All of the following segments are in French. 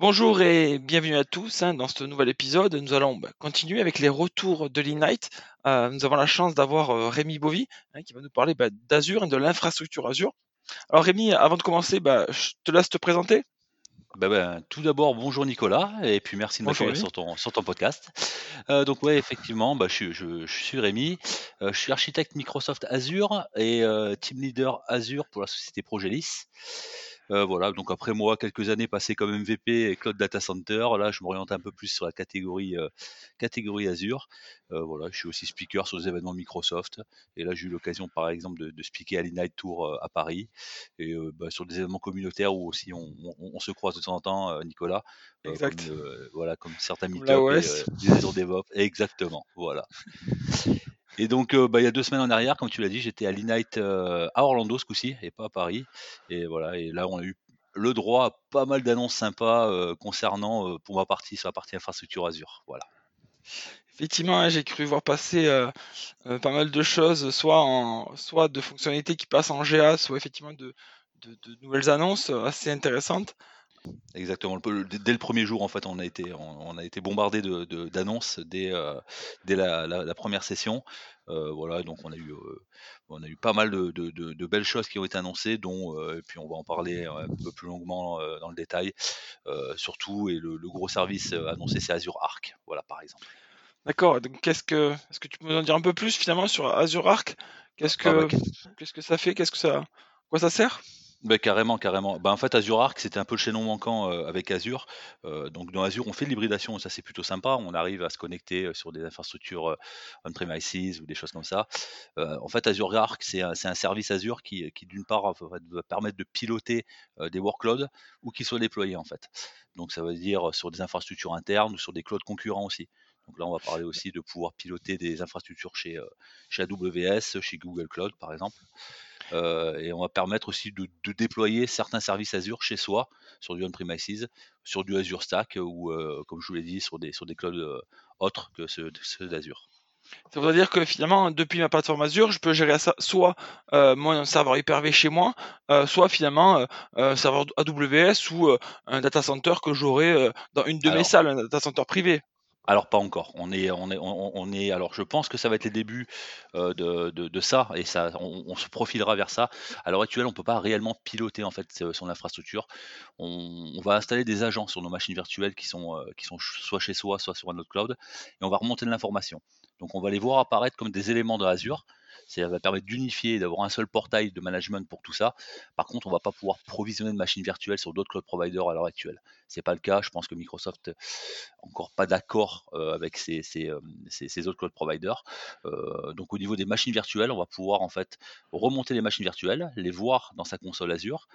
Bonjour et bienvenue à tous hein, dans ce nouvel épisode. Nous allons bah, continuer avec les retours de l'Ignite. Euh, nous avons la chance d'avoir euh, Rémi Bovy hein, qui va nous parler bah, d'Azure et de l'infrastructure Azure. Alors Rémi, avant de commencer, bah, je te laisse te présenter. Ben, tout d'abord, bonjour Nicolas, et puis merci de m'accueillir sur ton, sur ton podcast. Euh, donc ouais, effectivement, je, je, je suis Rémi, euh, je suis architecte Microsoft Azure et euh, team leader Azure pour la société Progelis. Euh, voilà, donc après moi, quelques années passées comme MVP et Cloud Data Center, là je m'oriente un peu plus sur la catégorie, euh, catégorie Azure. Euh, voilà, je suis aussi speaker sur les événements Microsoft. Et là j'ai eu l'occasion par exemple de, de speaker à l'Ignite Tour à Paris. Et bah, sur des événements communautaires où aussi on, on, se croise de temps en temps, Nicolas. Exact. Comme, voilà, comme certains meetups des DevOps. Exactement, voilà. Et donc, euh, bah, il y a deux semaines en arrière, comme tu l'as dit, j'étais à l'Inite euh, à Orlando ce coup-ci et pas à Paris. Et voilà, et là, on a eu le droit à pas mal d'annonces sympas euh, concernant, pour ma partie, sur la partie infrastructure Azure. Voilà. Effectivement, hein, j'ai cru voir passer pas mal de choses, soit, de fonctionnalités qui passent en GA, soit effectivement de nouvelles annonces assez intéressantes. Exactement. Dès le premier jour, en fait, on a été, on, a été bombardé d'annonces de, dès, euh, dès la, première session. Euh, voilà, donc on a eu, euh, on a eu pas mal de, belles choses qui ont été annoncées, dont, et puis on va en parler un peu plus longuement dans le détail, surtout, et le, gros service annoncé, c'est Azure Arc, voilà, par exemple. D'accord. Donc, qu'est-ce que, est-ce que tu peux nous en dire un peu plus finalement sur Azure Arc? Qu'est-ce ah, bah, que, qu'est-ce que ça fait? Qu'est-ce que ça, quoi ça sert? Bah, carrément, carrément. Bah, en fait, Azure Arc, c'était un peu le chaînon manquant euh, avec Azure. Euh, donc, dans Azure, on fait de l'hybridation, ça c'est plutôt sympa. On arrive à se connecter euh, sur des infrastructures on-premises ou des choses comme ça. en fait, Azure Arc, c'est un, service Azure qui, d'une part, va, permettre de piloter des workloads ou qui soient déployés, en fait. Donc, ça veut dire sur des infrastructures internes ou sur des clouds concurrents aussi. Donc là, on va parler aussi de pouvoir piloter des infrastructures chez, chez AWS, chez Google Cloud, par exemple. Euh, et on va permettre aussi de, déployer certains services Azure chez soi, sur du on-premises, sur du Azure Stack ou, euh, comme je vous l'ai dit, sur des, sur des clouds euh, autres que ceux, d'Azure. Ça veut dire que finalement, depuis ma plateforme Azure, je peux gérer ça, soit mon serveur Hyper-V chez moi, soit finalement un serveur AWS ou un data center que j'aurai dans une de mes salles, un data center privé. Alors pas encore. On est. Alors je pense que ça va être les débuts euh, de, ça et ça, on, se profilera vers ça. À l'heure actuelle, on peut pas réellement piloter en fait son infrastructure. On, va installer des agents sur nos machines virtuelles qui sont, euh, qui sont soit chez soi, soit sur un autre cloud, et on va remonter de l'information. Donc on va les voir apparaître comme des éléments de Azure. Ça va permettre d'unifier, d'avoir un seul portail de management pour tout ça. Par contre, on ne va pas pouvoir provisionner de machines virtuelles sur d'autres cloud providers à l'heure actuelle. Ce n'est pas le cas. Je pense que Microsoft n'a encore pas d'accord euh, avec ces, euh, autres cloud providers. Euh, donc au niveau des machines virtuelles, on va pouvoir en fait remonter les machines virtuelles, les voir dans sa console Azure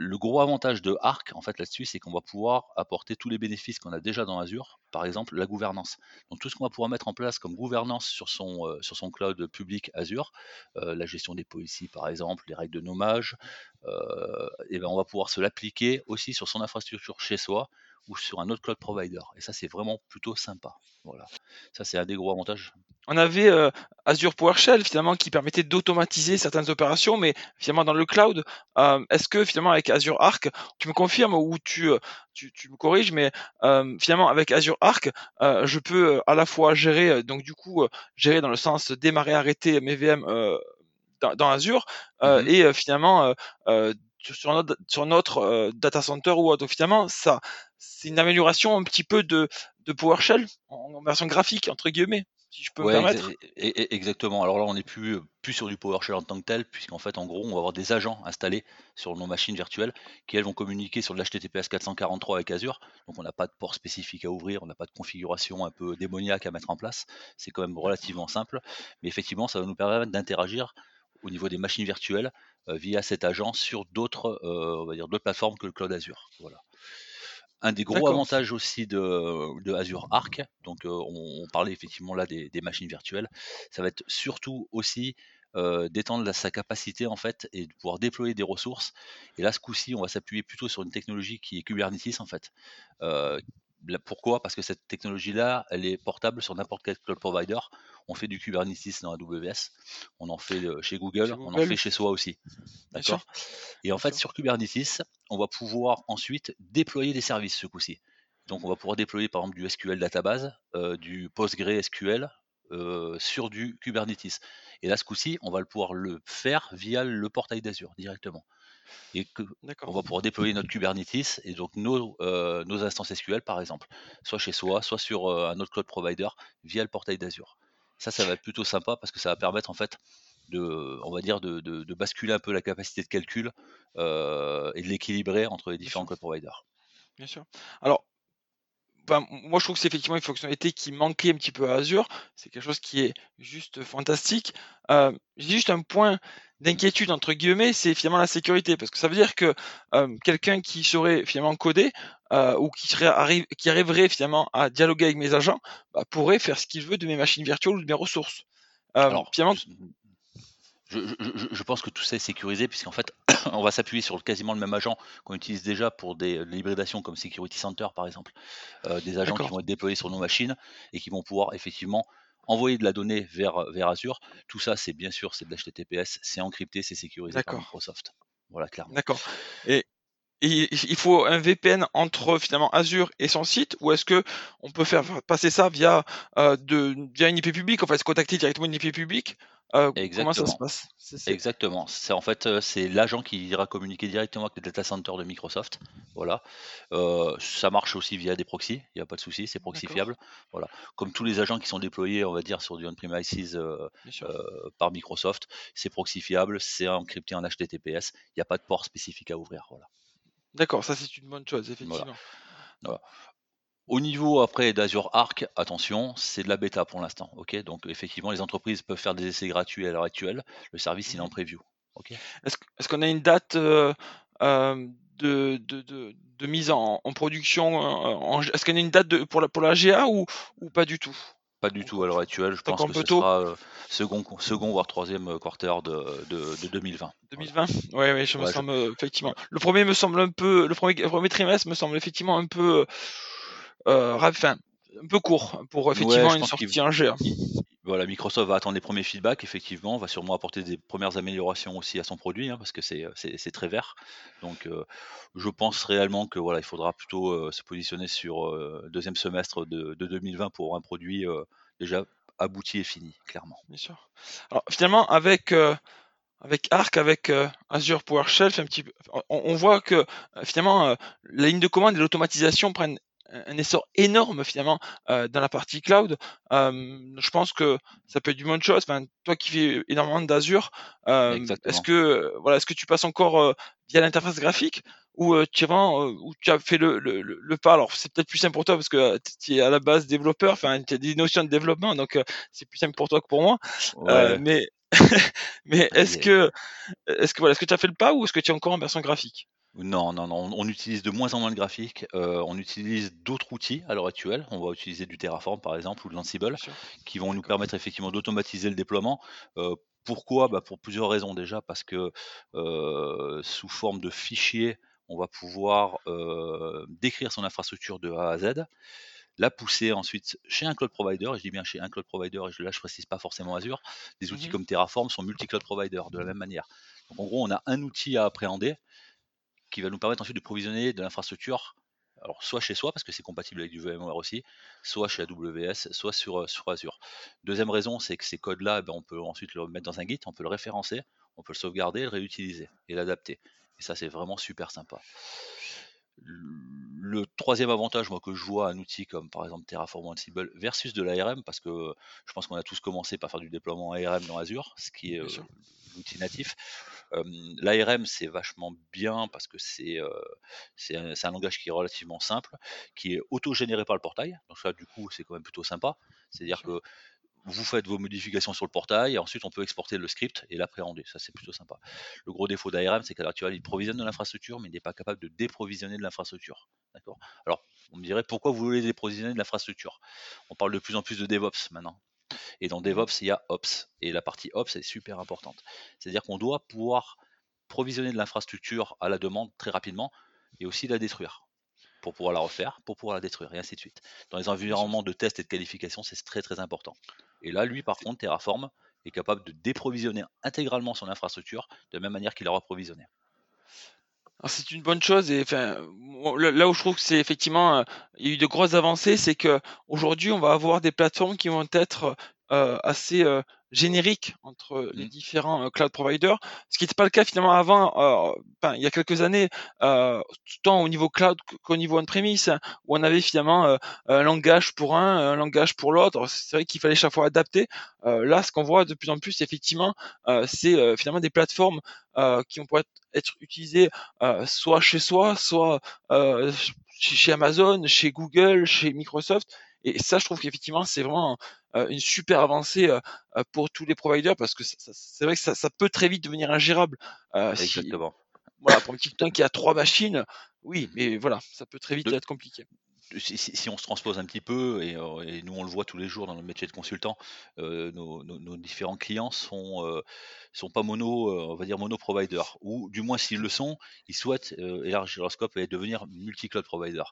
le gros avantage de Arc, en fait, là-dessus, c'est qu'on va pouvoir apporter tous les bénéfices qu'on a déjà dans Azure, par exemple la gouvernance. Donc tout ce qu'on va pouvoir mettre en place comme gouvernance sur son, euh, cloud public Azure, euh, la gestion des policies par exemple, les règles de nommage, euh, et ben on va pouvoir se l'appliquer aussi sur son infrastructure chez soi ou sur un autre cloud provider. Et ça, c'est vraiment plutôt sympa. Voilà. Ça, c'est un des gros avantages. On avait euh, Azure PowerShell finalement qui permettait d'automatiser certaines opérations, mais finalement dans le cloud, euh, est-ce que finalement avec Azure Arc, tu me confirmes ou tu, euh, tu, me corriges, mais finalement avec Azure Arc, je peux à la fois gérer, donc du coup, gérer dans le sens démarrer, arrêter mes VM dans, Azure, mm-hmm. et finalement sur notre, sur notre data center ou autre. Donc finalement, ça, c'est une amélioration un petit peu de, de PowerShell en, version graphique entre guillemets, si je peux me permettre. Exactement. Alors là, on n'est plus plus sur du PowerShell en tant que tel, puisqu'en fait, en gros, on va avoir des agents installés sur nos machines virtuelles qui elles vont communiquer sur de l'HTTPS 443 avec Azure. Donc on n'a pas de port spécifique à ouvrir, on n'a pas de configuration un peu démoniaque à mettre en place. C'est quand même relativement simple, mais effectivement, ça va nous permettre d'interagir au niveau des machines virtuelles euh, via cet agent sur d'autres, euh, on va dire, d'autres plateformes que le cloud Azure. Voilà. Un des gros avantages aussi de, Azure Arc, donc euh, on, parlait effectivement là des, machines virtuelles, ça va être surtout aussi d'étendre sa capacité en fait et de pouvoir déployer des ressources. Et là, ce coup-ci, on va s'appuyer plutôt sur une technologie qui est Kubernetes en fait, pourquoi? Parce que cette technologie-là, elle est portable sur n'importe quel cloud provider. On fait du Kubernetes dans AWS, on en fait chez Google, on en fait chez soi aussi. D'accord? Et en fait, sur Kubernetes, on va pouvoir ensuite déployer des services ce coup-ci. Donc, on va pouvoir déployer par exemple du SQL database, euh, du PostgreSQL euh, sur du Kubernetes. Et là, ce coup-ci, on va pouvoir le faire via le portail d'Azure directement et que on va pouvoir déployer notre Kubernetes et donc nos, euh, nos instances SQL par exemple, soit chez soi, soit sur euh, un autre cloud provider via le portail d'Azure. Ça, ça va être plutôt sympa parce que ça va permettre en fait de, on va dire, de, de, basculer un peu la capacité de calcul euh, et de l'équilibrer entre les différents cloud providers. Bien sûr. Alors, moi je trouve que c'est effectivement une fonctionnalité qui manquait un petit peu à Azure. C'est quelque chose qui est juste fantastique. J'ai juste un point d'inquiétude entre guillemets, c'est finalement la sécurité, parce que ça veut dire que euh, quelqu'un qui serait finalement codé euh, ou qui, serait qui arriverait finalement à dialoguer avec mes agents bah, pourrait faire ce qu'il veut de mes machines virtuelles ou de mes ressources. Euh, Alors, finalement, je, pense que tout ça est sécurisé, puisqu'en fait, on va s'appuyer sur quasiment le même agent qu'on utilise déjà pour des hybridations comme Security Center, par exemple. Euh, des agents qui vont être déployés sur nos machines et qui vont pouvoir effectivement envoyer de la donnée vers, vers Azure. Tout ça, c'est bien sûr, c'est de l'HTTPS, c'est encrypté, c'est sécurisé par Microsoft. Voilà, clairement. D'accord. Et il faut un VPN entre finalement Azure et son site ou est-ce que on peut faire passer ça via euh, de via une IP publique, en fait, se contacter directement une IP publique? Euh, Comment ça se passe? Exactement. C'est en fait euh, c'est l'agent qui ira communiquer directement avec le data center de Microsoft. Voilà. ça marche aussi via des proxys. Il n'y a pas de souci, c'est proxyfiable. Voilà. Comme tous les agents qui sont déployés, on va dire sur du on-premises par Microsoft, c'est proxyfiable, c'est encrypté en HTTPS. Il n'y a pas de port spécifique à ouvrir. Voilà. D'accord, ça c'est une bonne chose, effectivement. Au niveau après d'Azure Arc, attention, c'est de la bêta pour l'instant. ok? Donc effectivement, les entreprises peuvent faire des essais gratuits à l'heure actuelle. Le service, il est en mmh preview. ok? Est-ce qu'on a une date euh, euh, de, de, mise en, production Est-ce qu'on a une date pour, la, pour la GA ou, ou pas du tout? Pas du tout à l'heure actuelle. Je pense que ce sera euh, second, second voire troisième quarter de, de, 2020. 2020 Oui, ouais, je me semble effectivement. Le premier me semble un peu, le premier, premier trimestre me semble effectivement un peu, euh, enfin, un peu court pour effectivement une sortie en GA. Voilà, Microsoft va attendre les premiers feedbacks, effectivement, va sûrement apporter des premières améliorations aussi à son produit, hein, parce que c'est, très vert. Donc, euh, je pense réellement que voilà, il faudra plutôt euh, se positionner sur euh, le deuxième semestre de, 2020 pour un produit déjà abouti et fini, clairement. Bien sûr. Alors, finalement, avec avec Arc, avec Azure PowerShell, un petit on, on voit que finalement la ligne de commande et l'automatisation prennent un essor énorme finalement euh, dans la partie cloud. Euh, je pense que ça peut être une bonne chose. Enfin, toi qui fais énormément d'Azure, euh, est-ce que voilà, est-ce que tu passes encore via l'interface graphique ou tu ou tu as fait le, le, le pas? Alors c'est peut-être plus simple pour toi parce que tu es à la base développeur. Enfin, tu as des notions de développement, donc c'est plus simple pour toi que pour moi. mais mais est-ce que est-ce que voilà, est-ce que tu as fait le pas ou est-ce que tu es encore en version graphique? Non, non, non, on utilise de moins en moins de graphiques. Euh, on utilise d'autres outils à l'heure actuelle. On va utiliser du Terraform par exemple ou de l'Ansible qui vont nous permettre effectivement d'automatiser le déploiement. Euh, pourquoi? Bah, Pour plusieurs raisons déjà, parce que euh, sous forme de fichiers, on va pouvoir décrire son infrastructure de A à Z, la pousser ensuite chez un cloud provider, et je dis bien chez un cloud provider, et là je précise pas forcément Azure, des outils mmh comme Terraform sont multi-cloud provider de la même manière. Donc en gros, on a un outil à appréhender qui va nous permettre ensuite de provisionner de l'infrastructure, alors soit chez soi, parce que c'est compatible avec du VMware aussi, soit chez AWS, soit sur, euh, sur Azure. Deuxième raison, c'est que ces codes-là, eh ben, on peut ensuite le mettre dans un Git, on peut le référencer, on peut le sauvegarder, le réutiliser et l'adapter. Et ça, c'est vraiment super sympa. Le troisième avantage moi, que je vois un outil comme par exemple Terraform Ansible versus de l'ARM, parce que je pense qu'on a tous commencé par faire du déploiement ARM dans Azure, ce qui est euh, l'outil natif. L'ARM, c'est vachement bien parce que c'est un, un, langage qui est relativement simple, qui est auto-généré par le portail. Donc ça, du coup, c'est quand même plutôt sympa. C'est-à-dire que vous faites vos modifications sur le portail et ensuite on peut exporter le script et l'appréhender. Ça, c'est plutôt sympa. Le gros défaut d'ARM, c'est qu'à l'heure actuelle, il provisionne de l'infrastructure, mais il n'est pas capable de déprovisionner de l'infrastructure. D'accord? Alors, on me dirait pourquoi vous voulez déprovisionner de l'infrastructure? On parle de plus en plus de DevOps maintenant. Et dans mmh DevOps, il y a Ops. Et la partie Ops est super importante. C'est-à-dire qu'on doit pouvoir provisionner de l'infrastructure à la demande très rapidement et aussi la détruire pour pouvoir la refaire, pour pouvoir la détruire, et ainsi de suite. Dans les environnements de test et de qualification, c'est très très important. Et là, lui, par contre, Terraform est capable de déprovisionner intégralement son infrastructure de la même manière qu'il l'aura provisionné. C'est une bonne chose et là où je trouve que c'est effectivement euh, il y a eu de grosses avancées, c'est que aujourd'hui on va avoir des plateformes qui vont être assez euh, générique entre les mmh. différents euh, cloud providers, ce qui n'était pas le cas finalement avant, euh, il y a quelques années, euh, tant au niveau cloud qu'au niveau on-premise, où on avait finalement euh, un langage pour un, un langage pour l'autre. C'est vrai qu'il fallait chaque fois adapter. là, ce qu'on voit de plus en plus, effectivement, c'est finalement des plateformes qui vont pouvoir être utilisées soit chez soi, soit chez Amazon, chez Google, chez Microsoft. Et ça, je trouve qu'effectivement, c'est vraiment euh, une super avancée pour tous les providers parce que c'est vrai que ça, ça, peut très vite devenir ingérable. Exactement. voilà, pour un petit temps qui a trois machines, oui, mais voilà, ça peut très vite être compliqué si, on se transpose un petit peu, et, nous on le voit tous les jours dans notre métier de consultant, nos, différents clients sont, sont pas mono, on va dire mono provider, ou du moins s'ils le sont, ils souhaitent élargir leur scope et devenir multi-cloud provider.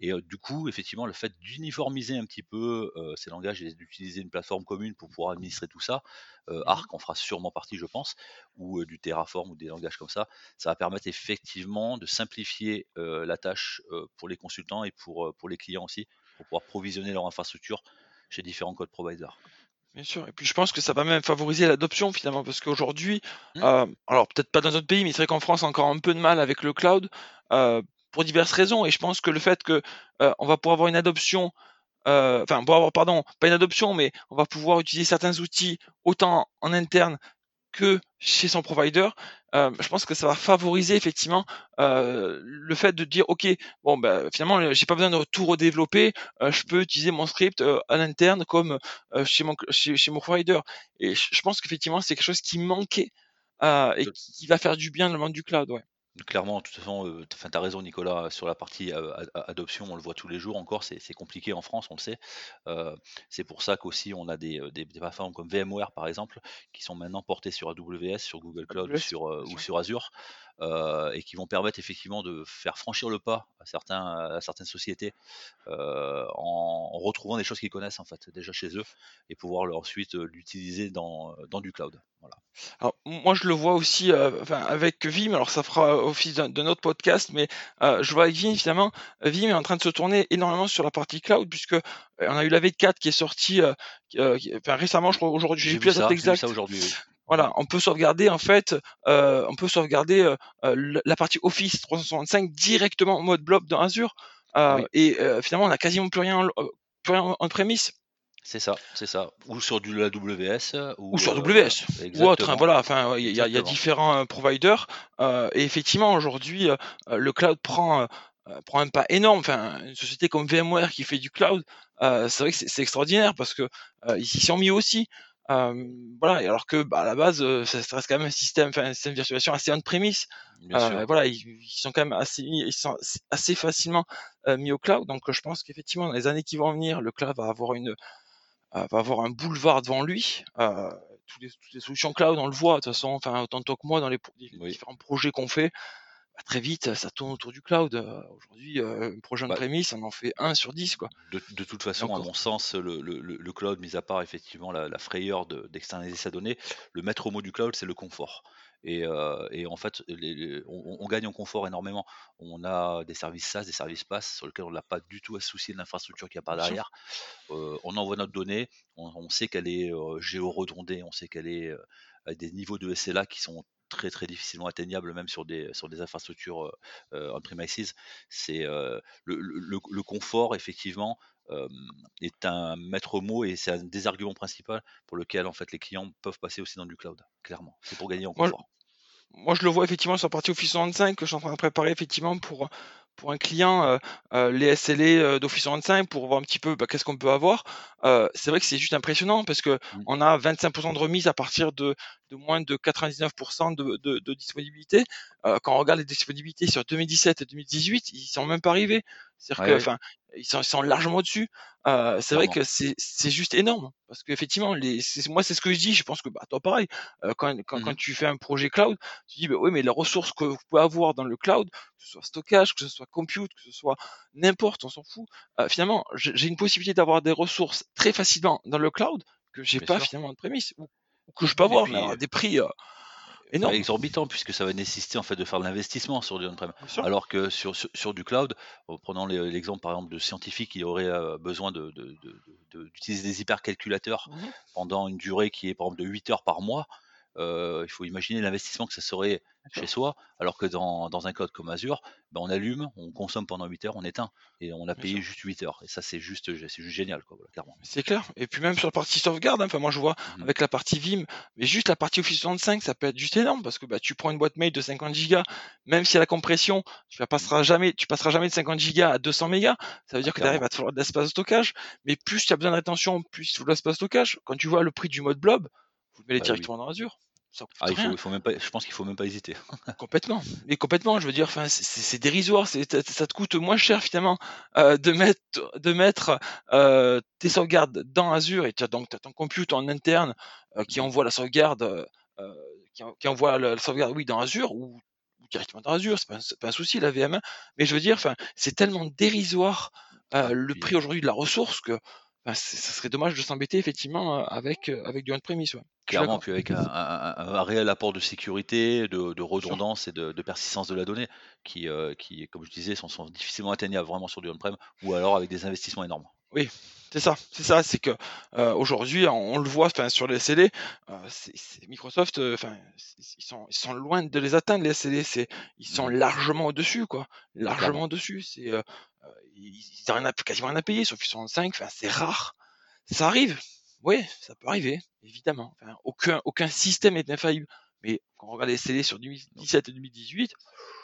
Et du coup, effectivement, le fait d'uniformiser un petit peu ces langages et d'utiliser une plateforme commune pour pouvoir administrer tout ça, mmh Arc en fera sûrement partie, je pense, ou du Terraform ou des langages comme ça, ça va permettre effectivement de simplifier la tâche pour les consultants et pour, pour les clients aussi, pour pouvoir provisionner leur infrastructure chez différents code providers. Bien sûr, et puis je pense que ça va même favoriser l'adoption finalement, parce qu'aujourd'hui, mmh. alors peut-être pas dans d'autres pays, mais c'est vrai qu'en France, encore un peu de mal avec le cloud pour diverses raisons, et je pense que le fait que on va pouvoir avoir une adoption enfin, pour avoir, pardon, pas une adoption, mais on va pouvoir utiliser certains outils autant en interne que chez son provider, euh, je pense que ça va favoriser effectivement euh, le fait de dire ok bon ben finalement j'ai pas besoin de tout redévelopper, euh, je peux utiliser mon script à l'interne comme chez mon chez, chez, mon provider et je, pense qu'effectivement c'est quelque chose qui manquait et qui, qui, va faire du bien dans le monde du cloud ouais. Clairement, de toute façon, euh, tu as raison Nicolas, sur la partie adoption, on le voit tous les jours encore, c'est compliqué en France, on le sait. c'est pour ça qu'aussi on a des, des, plateformes comme VMware par exemple, qui sont maintenant portées sur AWS, sur Google Cloud sur, ou sur Azure, euh, et qui vont permettre effectivement de faire franchir le pas à, certains, à certaines sociétés euh, en, retrouvant des choses qu'ils connaissent en fait déjà chez eux et pouvoir ensuite euh, l'utiliser dans, dans du cloud. Voilà. Alors, moi, je le vois aussi enfin, avec Vim. Alors, ça fera office de notre podcast, mais je vois avec Vim, finalement, Vim est en train de se tourner énormément sur la partie cloud, puisque on a eu la V4 qui est sortie enfin, récemment, je crois aujourd'hui, j'ai plus la date exacte. Voilà, on peut sauvegarder en fait, euh, on peut sauvegarder euh, euh, la partie Office 365 directement en mode blob dans Azure. Et finalement, on n'a quasiment plus rien, plus rien en prémisse. C'est ça, c'est ça. Ou sur du AWS. Ou, sur AWS. ou autre. Hein, voilà, enfin, il y, a différents providers. et effectivement, aujourd'hui, le cloud prend prend un pas énorme. Enfin, une société comme VMware qui fait du cloud, c'est vrai que c'est extraordinaire parce que ils s'y sont mis aussi voilà, alors que bah, à la base, ça, reste quand même un système, un système de virtualisation assez on-premise. Euh, voilà, ils, sont quand même assez, ils sont assez facilement mis au cloud. Donc, je pense qu'effectivement, dans les années qui vont venir, le cloud va avoir une, va avoir un boulevard devant lui. Toutes les, toutes, les, solutions cloud, on le voit de toute façon, enfin, autant que moi dans les, différents projets qu'on fait. Bah, très vite, ça tourne autour du cloud. Aujourd'hui, un projet de bah on en fait un sur 10. Quoi. De, toute façon, à mon sens, le, cloud, mis à part effectivement la, frayeur d'externaliser sa donnée, le maître mot du cloud, c'est le confort. Et, en fait, on, gagne en confort énormément. On a des services SaaS, des services PaaS sur lesquels on n'a pas du tout à se soucier de l'infrastructure qu'il y a par derrière. on envoie notre donnée, on, sait qu'elle est géo-redondée, on sait qu'elle est à des niveaux de SLA qui sont très très difficilement atteignable même sur des sur des infrastructures euh, on-premises. C'est le, le, confort effectivement est un maître mot et c'est un des arguments principaux pour lequel en fait les clients peuvent passer aussi dans du cloud. Clairement, c'est pour gagner en confort. Moi, je le vois effectivement sur la partie Office 65 que je suis en train de préparer effectivement pour pour un client euh, euh, les SLA euh, d'Office 365 pour voir un petit peu bah, qu'est-ce qu'on peut avoir. c'est vrai que c'est juste impressionnant parce que mmh. on a 25% de remise à partir de, de moins de 99% de, de, de, disponibilité. quand on regarde les disponibilités sur 2017 et 2018, ils sont même pas arrivés. C'est-à-dire Ouais, que, enfin, ils sont, ils sont largement au-dessus. Euh, c'est vrai que c'est c'est juste énorme parce qu'effectivement, moi, c'est ce que je dis. Je pense que bah, toi, pareil, euh, quand, quand, Mmh quand tu fais un projet cloud, tu dis, bah, oui, mais les ressources que vous pouvez avoir dans le cloud, que ce soit stockage, que ce soit compute, que ce soit n'importe, on s'en fout. Euh, finalement, j'ai une possibilité d'avoir des ressources très facilement dans le cloud que j'ai pas sûr. finalement en premise ou, ou que je peux avoir, mais puis, des prix euh, énormes. exorbitant puisque ça va nécessiter en fait de faire de l'investissement sur du on-prem. Alors que sur sur sur du cloud, en prenant l'e l'exemple par exemple de scientifiques qui auraient, heu, besoin de de de de d'utiliser des hypercalculateurs Mhm. pendant une durée qui est par exemple de 8 heures par mois, il faut imaginer l'investissement que ça serait chez soi. Alors que dans dans un cloud comme Azure, bah, on allume, on consomme pendant 8 heures, on éteint et on a Bien payé juste 8 heures et ça c'est juste juste génial quoi, voilà, clairement. C'est clair. Et puis même sur la partie sauvegarde, hein, enfin moi je vois Mmh mh. avec la partie Vim, mais juste la partie Office 65, ça peut être juste énorme parce que bah, tu prends une boîte mail de 50 gigas, même si à la compression, tu ne Mmh. passeras jamais, tu passeras jamais de 50 gigas à 200 mégas. Ça veut Ah dire que derrière, il va te falloir de l'espace de stockage. Mais plus tu as besoin de rétention, plus il faut de l'espace de stockage. Quand tu vois le prix du mode blob, vous le mettez Bah oui. directement dans Azure. Ça Ah il faut rien. il faut même pas je pense qu'il faut même pas hésiter. Complètement, mais complètement, je veux dire, c'est dérisoire, ça te coûte moins cher finalement, heu, de mettre de mettre, heu, tes sauvegardes dans Azure et tu as donc as ton compute en interne, qui Mmh mh. envoie la sauvegarde, qui en qui envoie le la sauvegarde, oui, dans Azure ou ou directement dans Azure, c'est pas pas un souci la VM1. Mais je veux dire, enfin, c'est tellement dérisoire, Ah le prix aujourd'hui de la ressource que, bah, ça serait dommage de s'embêter effectivement, heu, avec, heu, avec du on-premise, ouais. Clairement, puis avec un un un un réel apport de sécurité, de redondance et de de persistance de la donnée qui, heu, qui, comme je disais, sont sont difficilement atteignables vraiment sur du on-prem ou alors avec des investissements énormes. Oui, c'est ça, c'est ça, c'est que, aujourd'hui, on on le voit, sur les c'est c'est Microsoft, enfin, ils sont ils sont loin de les atteindre les SLA, c'est ils sont Mmh largement au-dessus, quoi, largement au-dessus. C'est, ils ils ont rien à quasiment rien à payer sur 365, enfin, c'est rare. Ça arrive, oui, ça peut arriver, évidemment. Enfin, aucun aucun système n'est infaillible, mais quand on regarde les SLA sur 2017 et 2018,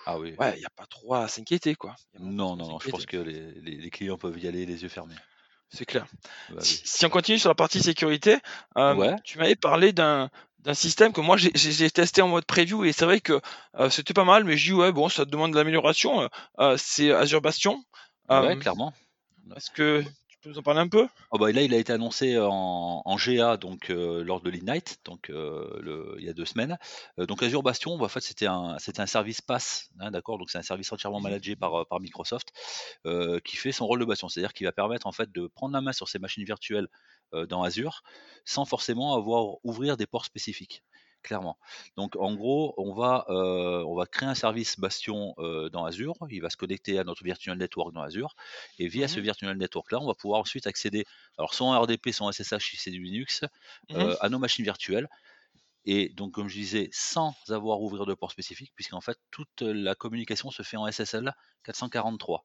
Ah oui. ouais, il y a pas trop à s'inquiéter, quoi. Non, non, non, je pense que les les les clients peuvent y aller les yeux fermés. C'est clair. Bah Si oui. si on continue sur la partie sécurité, Ouais, tu m'avais parlé d'un d'un système que moi j'ai j'ai j'ai testé en mode preview et c'est vrai que, heu, c'était pas mal, mais je dis: «Ouais, bon, ça demande de l'amélioration», c'est Azure Bastion. Ouais, Hem, clairement. est-ce que tu peux nous en parler un peu? Ah bah, là, il a été annoncé en en GA donc heu, lors de l'Ignite, donc le il y a 2 semaines. Heu, donc Azure Bastion, bah, en fait, c'était un service PaaS, hein, d'accord? Donc c'est un service entièrement Mmh managé par, Microsoft, qui fait son rôle de bastion. C'est-à-dire qu'il va permettre, en fait, de prendre la main sur ces machines virtuelles, dans Azure, sans forcément avoir ouvrir des ports spécifiques, clairement. Donc en gros, on va, on va créer un service Bastion, heu, dans Azure. Il va se connecter à notre virtual network dans Azure et via ce Mmh virtual network-là, on va pouvoir ensuite accéder alors soit en RDP, soit en SSH si c'est du Linux, Mmh heu, à nos machines virtuelles. Et donc comme je disais, sans avoir à ouvrir de port spécifique puisqu'en fait toute la communication se fait en SSL 443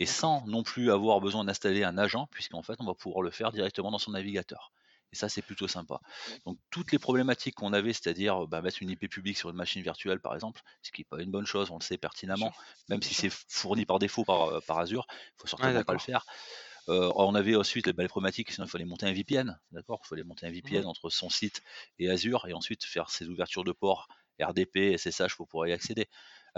et sans non plus avoir besoin d'installer un agent puisqu'en fait on va pouvoir le faire directement dans son navigateur et ça c'est plutôt sympa. Donc toutes les problématiques qu'on avait, c'est-à-dire, bah, mettre une IP publique sur une machine virtuelle par exemple, ce qui est pas une bonne chose, on le sait pertinemment, même si c'est fourni par défaut par, par Azure, il faut Ouais, certainement pas le faire. Heu, on avait ensuite les, bah, les problématiques, sinon il fallait monter un VPN, d'accord? Il fallait monter un Mmh VPN entre son site et Azure et ensuite faire ses ouvertures de ports RDP, SSH pour pouvoir y accéder.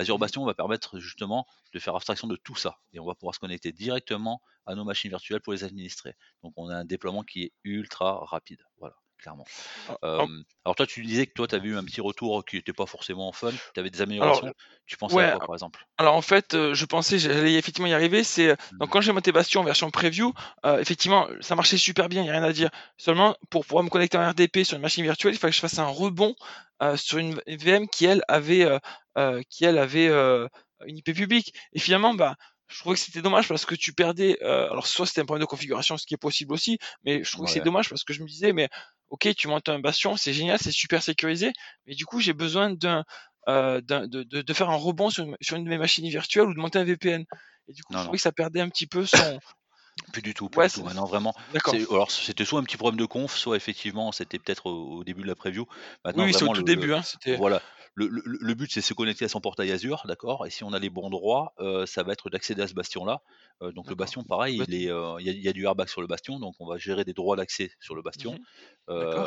Azure Bastion va permettre justement de faire abstraction de tout ça et on va pouvoir se connecter directement à nos machines virtuelles pour les administrer. Donc on a un déploiement qui est ultra rapide, voilà, clairement. A a Hem, alors toi tu disais que toi tu avais eu un petit retour qui était pas forcément fun, tu avais des alors, améliorations, tu pensais à quoi par exemple? Alors en fait, je pensais j'allais effectivement y arriver, c'est, heu, donc Mmh quand j'ai monté Bastion en version preview, effectivement, ça marchait super bien, il y a rien à dire. Seulement pour pouvoir me connecter en RDP sur une machine virtuelle, il fallait que je fasse un rebond, sur une VM qui elle avait, qui elle avait, une IP publique et finalement, bah, je trouvais que c'était dommage parce que tu perdais, heu, alors soit c'était un problème de configuration, ce qui est possible aussi, mais je trouvais que c'est dommage parce que je me disais: «Mais OK, tu montes un Bastion, c'est génial, c'est super sécurisé, mais du coup j'ai besoin d'un d'un de de de faire un rebond sur une sur une de mes machines virtuelles ou de monter un VPN et du coup, je non, trouvais que ça perdait un petit peu son Plus du tout, plus ouais, du tout. Maintenant vraiment, alors c'était soit un petit problème de conf, soit effectivement c'était peut-être au au début de la preview. Oui, Maintenant oui, c'est au tout le début, hein, voilà, le, le- le but c'est de se connecter à son portail Azure, d'accord Et si on a les bons droits, euh, ça va être d'accéder à ce bastion-là. Euh, donc le bastion, pareil, Ouais. il est, euh, il y, a, y a du airbag sur le bastion, donc on va gérer des droits d'accès sur le bastion, Mhm.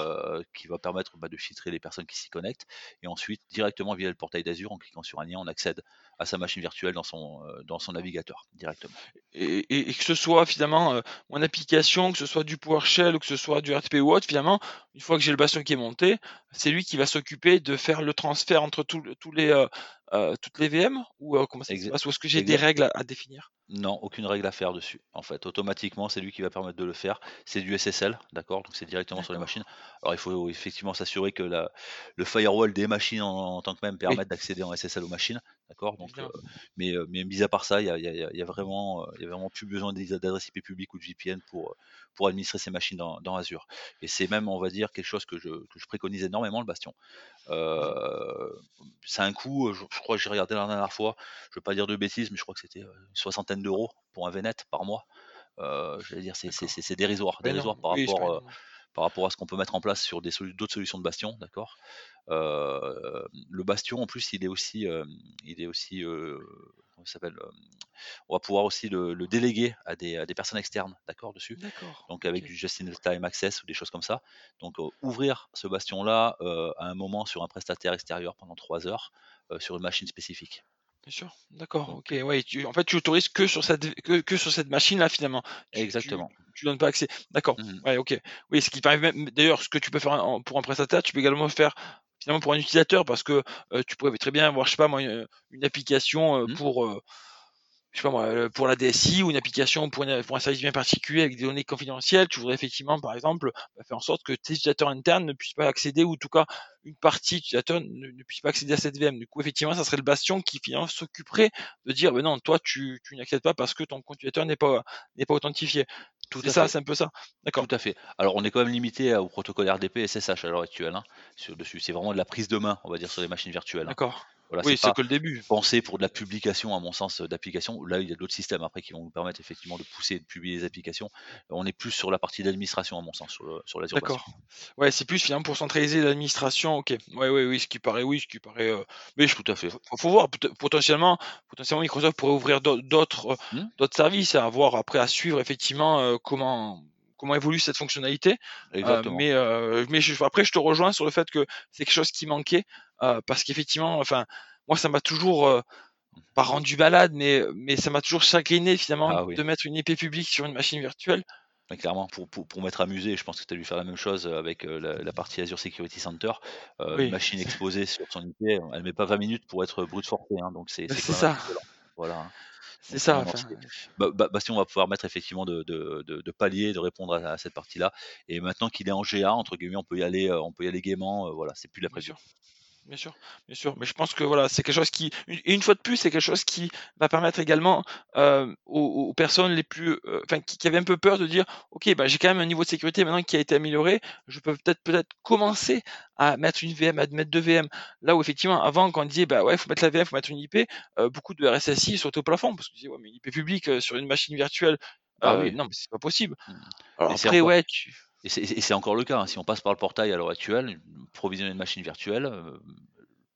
Qui va permettre bah, de filtrer les personnes qui s'y connectent. Et ensuite, directement via le portail d'Azure, en cliquant sur un lien, on accède à sa machine virtuelle dans son, euh, dans son navigateur directement. Et, et- et que ce soit finalement euh, mon application, que ce soit du PowerShell ou que ce soit du RTP ou autre, finalement, une fois que j'ai le bastion qui est monté, c'est lui qui va s'occuper de faire le transfert entre tous les, euh, toutes les VM ou comment ça se Exa- passe? Ou est-ce que j'ai des règles à, à définir? Non, aucune règle à faire dessus. En fait, automatiquement, c'est lui qui va permettre de le faire. C'est du SSL, d'accord? Donc c'est directement sur les D'accord. machines. Alors il faut effectivement s'assurer que la, le firewall des machines en, en tant que même Oui, permette d'accéder en SSL aux machines, d'accord? Donc, évidemment. euh, mais, euh, mais mis à part ça, il y a, il y a- il y a vraiment, euh, il y a vraiment plus besoin d'adresse IP publique ou de VPN pour, euh, pour administrer ces machines dans, dans Azure. Et c'est même, on va dire, quelque chose que je, que je préconise énormément, le Bastion. Mhm. Euh, c'est un coût, je, je crois que j'ai regardé la dernière fois, je ne veux pas dire de bêtises, mais je crois que c'était euh, une soixantaine d'euros pour un VNet par mois. Euh, j'allais dire, c'est, dérisoire, dérisoire par Oui, rapport, euh, énorme. par rapport à ce qu'on peut mettre en place sur solu- d'autres solutions de Bastion, d'accord Le Bastion, en plus, il est aussi, il est aussi, s'appelle On va pouvoir aussi le, le déléguer à des, à des personnes externes, d'accord, dessus D'accord. donc avec du just-in-time access ou des choses comme ça. Donc ouvrir ce bastion-là à un moment sur un prestataire extérieur pendant trois heures sur une machine spécifique. Bien sûr. D'accord. Ok. Ouais. Tu, en fait, tu autorises que sur cette que, que sur cette machine là finalement. Tu, tu exactement. tu donnes pas accès. D'accord. Mhm. Ouais. Ok. Oui. Ce qui permet même d'ailleurs ce que tu peux faire en- pour un prestataire, tu peux également faire finalement pour un utilisateur parce que euh, tu pourrais très bien avoir je sais pas moi une, une application euh, Mhm. pour euh, je sais pas moi, euh, pour la DSI ou une application pour, une- pour un service bien particulier avec des données confidentielles, tu voudrais effectivement, par exemple, bah, faire en sorte que tes utilisateurs internes ne puissent pas accéder, ou en tout cas, une partie d'utilisateurs ne, ne puisse pas accéder à cette VM. Du coup, effectivement, ça serait le bastion qui finalement s'occuperait de dire, ben non, toi, tu, tu n'accèdes pas parce que ton compte utilisateur n'est pas, n'est pas authentifié. Tout C'est ça, fait. c'est un peu ça. D'accord. Tout à fait. Alors on est quand même limité au protocole RDP et SSH à l'heure actuelle. hein, sur dessus, c'est vraiment de la prise de main, on va dire, sur les machines virtuelles. hein. D'accord. Voilà, Oui, c'est que le début. pensé pour de la publication, à mon sens, euh, d'applications. Là, il y a d'autres systèmes après qui vont nous permettre effectivement de pousser et de publier des applications. On est plus sur la partie d'administration, à mon sens, sur, le- sur l'Azure. D'accord. Ouais, c'est plus finalement pour centraliser l'administration. Ok. Ouais, ouais, oui, ce qui paraît, oui, ce qui paraît. euh, Mais je Tout à fait. faut, faut voir potentiellement potentiellement Microsoft pourrait ouvrir d'autres euh, Hmm d'autres services à voir après à suivre effectivement euh, comment comment évolue cette fonctionnalité Euh, mais euh, mais je, après je te rejoins sur le fait que c'est quelque chose qui manquait euh, parce qu'effectivement enfin moi ça m'a toujours euh, pas rendu malade mais mais ça m'a toujours chagriné finalement Ah oui. de mettre une IP publique sur une machine virtuelle Mais clairement, pour, pour, pour m'être amusé, je pense que tu as dû faire la même chose euh, avec la, la partie Azure Security Center. Euh, oui une machine exposée sur son IP, elle met pas 20 minutes pour être brute forcée, hein, donc c'est même ça. Voilà. hein. c'est ça non, non, enfin c'est- Ba- Ba- Bastion va pouvoir mettre effectivement de, de, de, de pallier, de répondre à, à cette partie-là. Et maintenant qu'il est en GA, entre guillemets, on peut y aller, on peut y aller gaiement. euh, voilà, c'est plus de la sûr Bien sûr, bien sûr. Mais je pense que voilà, c'est quelque chose qui, une, fois de plus, c'est quelque chose qui va permettre également euh, aux, aux personnes les plus, euh, enfin, qui, qui avaient un peu peur de dire, ok, bah, j'ai quand même un niveau de sécurité maintenant qui a été amélioré, je peux peut-être peut-être commencer à mettre une VM, à mettre deux VM. Là où effectivement, avant, quand on disait, bah ouais, faut mettre la VM, faut mettre une IP, euh, beaucoup de RSSI sautaient au plafond parce que disaient, ouais, mais une IP publique sur une machine virtuelle, Ah oui. non, mais c'est pas possible. Mm. Alors après, ouais, tu, et c'est encore le cas. hein. Si on passe par le portail à l'heure actuelle, provisionner une machine virtuelle, euh,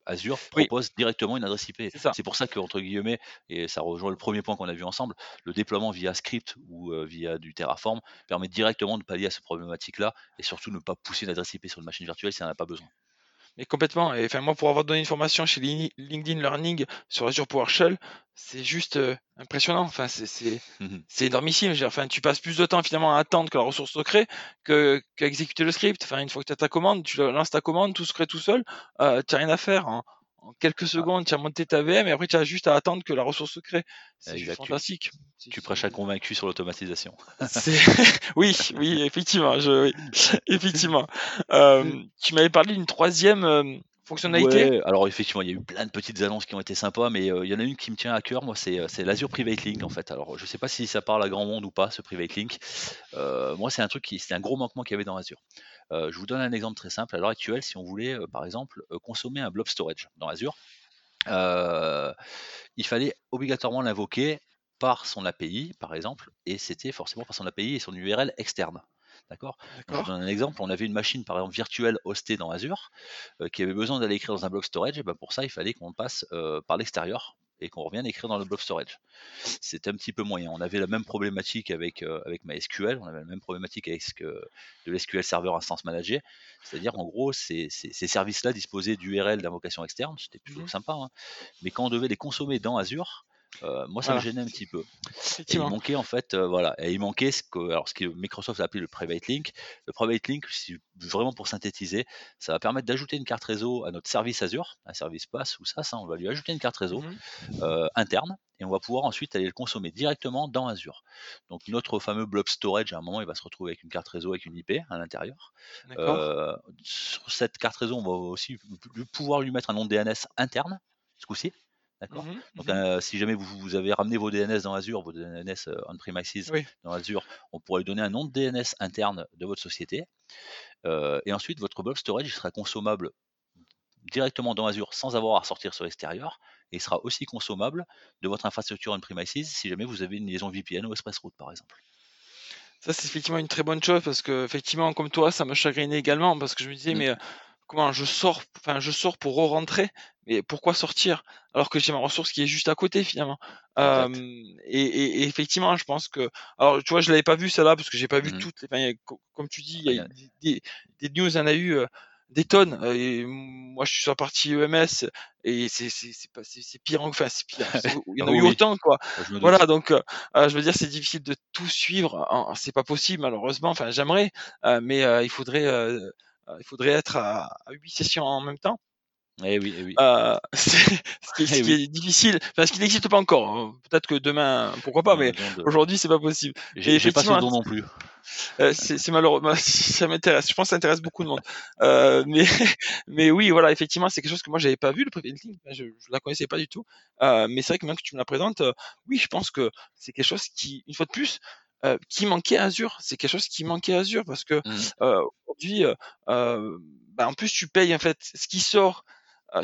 Azure oui, propose directement une adresse IP. c'est pour ça que, entre guillemets, et ça rejoint le premier point qu'on a vu ensemble, le déploiement via script ou euh, via du Terraform permet directement de pallier à cette problématique-là et surtout ne pas pousser une adresse IP sur une machine virtuelle si on n'en a pas besoin. Mais complètement. Et enfin, moi, pour avoir donné une formation chez LinkedIn Learning sur Azure PowerShell, c'est juste euh, impressionnant. Enfin, c'est c'est Mhm. c'est énormissime. Enfin, tu passes plus de temps finalement à attendre que la ressource se crée que qu'à exécuter le script. Enfin, une fois que tu as ta commande, tu lances ta commande, tout se crée tout seul. Euh, tu n'as rien à faire. En, en quelques Ah, secondes, tu as monté ta VM et après, tu as juste à attendre que la ressource se crée. C'est. Tu, fantastique. C'est- tu prêches à convaincu sur l'automatisation. oui, oui, effectivement. Je, oui, effectivement. Euh, tu m'avais parlé d'une troisième euh, fonctionnalité. Ouais, alors effectivement, il y a eu plein de petites annonces qui ont été sympas, mais euh, il y en a une qui me tient à cœur, moi, c'est c'est l'Azure Private Link en fait. Alors, je sais pas si ça parle à grand monde ou pas, ce Private Link. Euh, moi, c'est un truc qui, c'est un gros manquement qu'il y avait dans Azure. Euh, je vous donne un exemple très simple. À l'heure actuelle, si on voulait, euh, par exemple, euh, consommer un blob storage dans Azure, il fallait obligatoirement l'invoquer par son API, par exemple, et c'était forcément par son API et son URL externe. D'accord? Je vous donne un exemple. On avait une machine, par exemple, virtuelle hostée dans Azure, qui avait besoin d'aller écrire dans un bloc storage. Et ben pour ça, il fallait qu'on passe par l'extérieur et qu'on revienne écrire dans le block storage. C'était un petit peu moyen. On avait la même problématique avec, euh, avec MySQL, on avait la même problématique avec de l'SQL Server Instance Manager. C'est-à-dire, en gros, ces, ces, services-là disposaient d'URL d'invocation externe, c'était plutôt mmh sympa. Hein. Mais quand on devait les consommer dans Azure, euh, moi, ça me gênait un petit peu. il manquait en fait, euh, voilà, et il manquait ce que, alors ce que Microsoft a appelé le private link. Le private link, vraiment pour synthétiser, ça va permettre d'ajouter une carte réseau à notre service Azure, un service pass ou ça, ça, on va lui ajouter une carte réseau mmh euh, interne et on va pouvoir ensuite aller le consommer directement dans Azure. Donc notre fameux blob storage, à un moment, il va se retrouver avec une carte réseau avec une IP à l'intérieur. sur cette carte réseau, on va aussi pouvoir lui mettre un nom de DNS interne, ce coup-ci. D'accord mmh Donc, mmh si jamais vous, avez ramené vos DNS dans Azure, vos DNS on-premises dans Azure, on pourrait lui donner un nom de DNS interne de votre société. et ensuite, votre blob storage sera consommable directement dans Azure sans avoir à sortir sur l'extérieur. Et il sera aussi consommable de votre infrastructure on-premises si jamais vous avez une liaison VPN ou ExpressRoute, par exemple. Ça, c'est effectivement une très bonne chose parce que, effectivement, comme toi, ça me chagrinait également parce que je me disais, mmh. mais comment je sors, enfin je sors pour re-rentrer, mais pourquoi sortir? Alors que j'ai ma ressource qui est juste à côté finalement. et, effectivement, je pense que, alors tu vois, je l'avais pas vu celle-là parce que j'ai pas vu mmh toutes. comme tu dis, il y a des, des, news, il y en a eu des tonnes. Et moi, je suis sur la partie EMS et c'est c'est pas c'est pire enfin c'est pire. Il y en a eu autant quoi. voilà donc je veux dire c'est difficile de tout suivre. C'est pas possible malheureusement. Enfin j'aimerais, mais il faudrait il faudrait être à, à 8 sessions en même temps. Eh oui, eh oui. Euh, ce qui, est, eh difficile, parce qu'il n'existe pas encore. Hein. Peut-être que demain, pourquoi pas, mais aujourd'hui, c'est pas possible. J'ai pas ce don non plus. Euh, c'est malheureux. Ça m'intéresse. Je pense que ça intéresse beaucoup de monde. Euh, mais, mais oui, voilà, effectivement, c'est quelque chose que moi j'avais pas vu le preventing. Je, je la connaissais pas du tout. Euh, mais c'est vrai que maintenant que tu me la présentes, euh, oui, je pense que c'est quelque chose qui, une fois de plus, euh, qui manquait à Azure. C'est quelque chose qui manquait à Azure parce que mmh. euh, aujourd'hui, euh, bah, en plus tu payes en fait ce qui sort.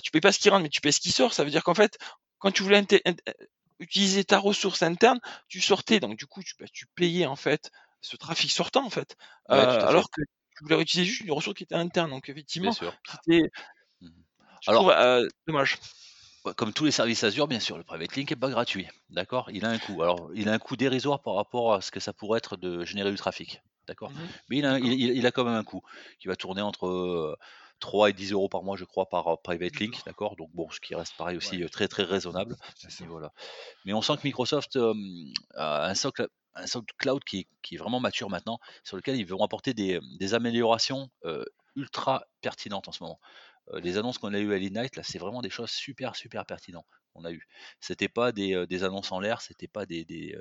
tu payes pas ce qui rentre, mais tu payes ce qui sort. Ça veut dire qu'en fait, quand tu voulais utiliser ta ressource interne, tu sortais. Donc du coup, tu, bah, tu payais en fait ce trafic sortant en fait, alors que tu voulais utiliser juste une ressource qui était interne. Donc effectivement, c'était mmh. alors dommage comme tous les services Azure, bien sûr, le private link n'est pas gratuit. D'accord? Il a un coût. Alors, il a un coût dérisoire par rapport à ce que ça pourrait être de générer du trafic. D'accord? Mmh Mais il a, il, a, quand même un coût qui va tourner entre 3 et 10 euros par mois, je crois, par private link. D'accord Donc, bon, ce qui reste pareil aussi très, très raisonnable Voilà. Mais on sent que Microsoft a un socle, un socle cloud qui, qui, est vraiment mature maintenant, sur lequel ils vont apporter des, des améliorations ultra pertinentes en ce moment les annonces qu'on a eues à l'Ignite, là, c'est vraiment des choses super, super pertinentes qu'on a eues. C'était pas des, des, annonces en l'air, c'était pas des, des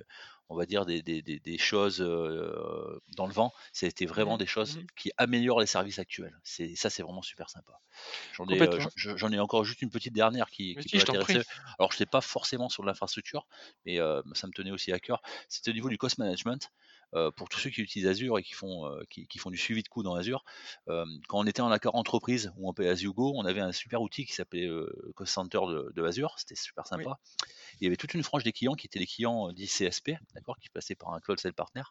on va dire des, des choses dans le vent, c'était vraiment mmh des choses mmh qui améliorent les services actuels. C'est ça, c'est vraiment super sympa. J'en ai, j'en ai encore juste une petite dernière qui, qui peut intéresser. Alors, je sais pas forcément sur l'infrastructure, mais ça me tenait aussi à cœur. C'était au niveau du cost management. Euh, pour tous ceux qui utilisent Azure et qui font, euh, qui, font du suivi de coûts dans Azure, euh, quand on était en accord entreprise ou en you go, on avait un super outil qui s'appelait Cost Center de, Azure, c'était super sympa. Il y avait toute une frange des clients qui étaient les clients dits CSP, d'accord, qui passaient par un cloud sales partner.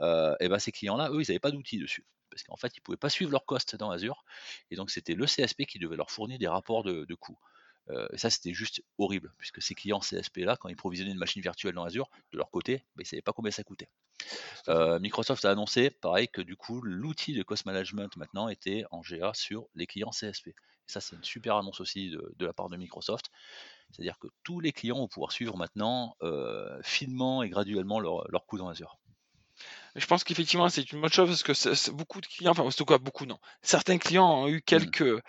et ben ces clients-là, eux, ils n'avaient pas d'outils dessus parce qu'en fait, ils ne pouvaient pas suivre leurs costs dans Azure. Et donc, c'était le CSP qui devait leur fournir des rapports de, de coûts et ça, c'était juste horrible, puisque ces clients CSP-là, quand ils provisionnaient une machine virtuelle dans Azure, de leur côté, bah, ils ne savaient pas combien ça coûtait. Microsoft a annoncé, pareil, que du coup, l'outil de cost management maintenant était en GA sur les clients CSP. Et ça, c'est une super annonce aussi de, la part de Microsoft. C'est-à-dire que tous les clients vont pouvoir suivre maintenant finement et graduellement leur, leur coût dans Azure. Je pense qu'effectivement, c'est une bonne chose parce que beaucoup de clients, enfin, en tout cas, beaucoup non. Certains clients ont eu mmh. quelques,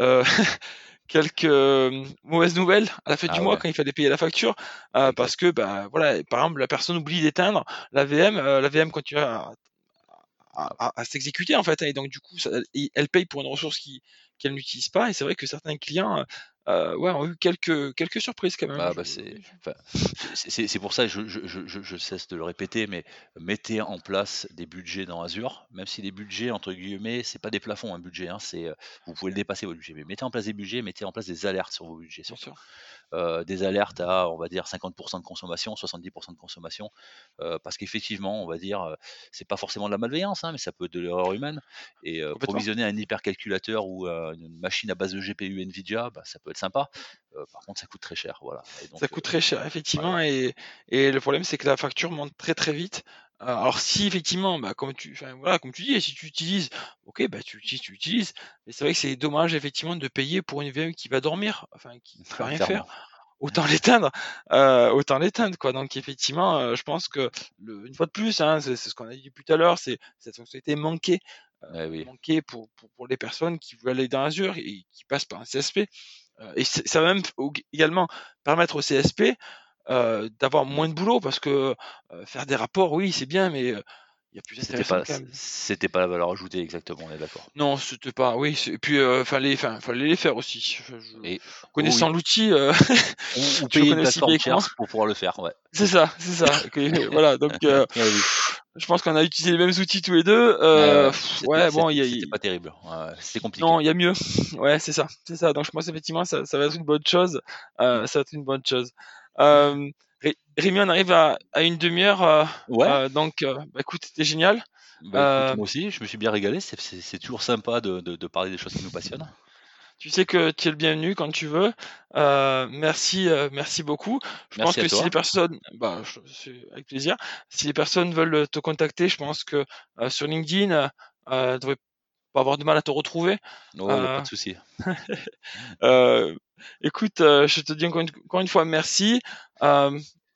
euh, quelques euh, mauvaises nouvelles à la fin du ah mois quand il fallait payer la facture euh, parce que bah voilà par exemple la personne oublie d'éteindre la VM euh, la VM continue à, à, à, s'exécuter en fait hein, et donc du coup ça, elle paye pour une ressource qui qu'elle n'utilise pas. Et c'est vrai que certains clients euh, ouais, ont eu quelques, quelques surprises quand même. Bah, bah, c'est, c'est, pour ça, je, je, je, je, cesse de le répéter, mais mettez en place des budgets dans Azure, même si les budgets, entre guillemets, c'est pas des plafonds, un budget, hein, c'est, vous pouvez le dépasser, votre budget, mais mettez en place des budgets, mettez en place des alertes sur vos budgets. Surtout. Euh, des alertes à, on va dire, 50% de consommation, 70% de consommation, euh, parce qu'effectivement, on va dire, euh, c'est pas forcément de la malveillance, hein, mais ça peut être de l'erreur humaine. Et provisionner un hypercalculateur ou une machine à base de GPU Nvidia, bah, ça peut être sympa. par contre, ça coûte très cher. Voilà. ça coûte très cher, effectivement. Et, et, le problème, c'est que la facture monte très très vite. Alors si effectivement, bah, comme tu, voilà, comme tu dis, si tu utilises, ok, bah tu utilises, tu utilises. Mais c'est vrai que c'est dommage effectivement de payer pour une VM qui va dormir, enfin qui ne va rien faire. Autant l'éteindre, euh, autant l'éteindre quoi. Donc effectivement, euh, je pense que le, une fois de plus, hein, c'est ce qu'on a dit tout à l'heure, c'est cette fonctionnalité manquée, euh, manquée pour, pour, pour, les personnes qui veulent aller dans Azure et qui passent par un CSP. et ça va même également permettre au CSP euh, d'avoir moins de boulot parce que euh, faire des rapports, oui, c'est bien, mais euh, il y a plus C'était pas, c'était pas la valeur ajoutée exactement, on est d'accord. Non, c'était pas. Oui, et puis euh, fallait, fallait les faire aussi. et, connaissant l'outil, euh, ou, ou payer une plateforme pour pouvoir le faire, ouais. C'est ça, c'est ça. voilà, donc euh, je pense qu'on a utilisé les mêmes outils tous les deux. Euh, ouais, bon, il c'était pas terrible, c'était compliqué. Non, il y a mieux. Ouais, c'est ça, c'est ça. Donc je pense effectivement ça, ça va être une bonne chose. Euh, ça va être une bonne chose. Euh, Rémi, on arrive à, une demi-heure. Euh, ouais. Euh, donc, bah, écoute, c'était génial. Bah, moi aussi, je me suis bien régalé. C'est toujours sympa de, parler des choses qui nous passionnent. Tu sais que tu es le bienvenu quand tu veux. merci, merci beaucoup. Je pense que si les personnes, bah, avec plaisir. Si les personnes veulent te contacter, je pense que sur LinkedIn, euh, devraient pas avoir de mal à te retrouver. Non, pas de souci. Écoute, euh, je te dis encore une, fois merci.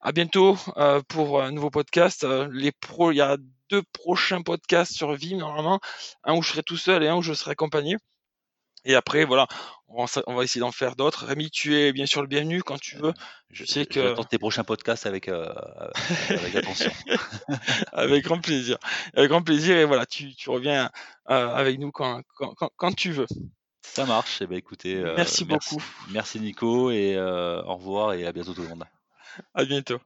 Euh, à bientôt euh, pour un nouveau podcast. les il y a deux prochains podcasts sur Vim normalement, un où je serai tout seul et un où je serai accompagné. Et après, voilà, on va, essayer d'en faire d'autres. Rémi, tu es bien sûr le bienvenu quand tu veux. Je sais que. J'attends tes prochains podcasts avec, avec attention. avec grand plaisir. Avec grand plaisir. Et voilà, tu, reviens avec nous quand, quand tu veux. Ça marche. Eh ben, écoutez, euh, Merci beaucoup. Merci Nico et euh, au revoir et à bientôt tout le monde. À bientôt.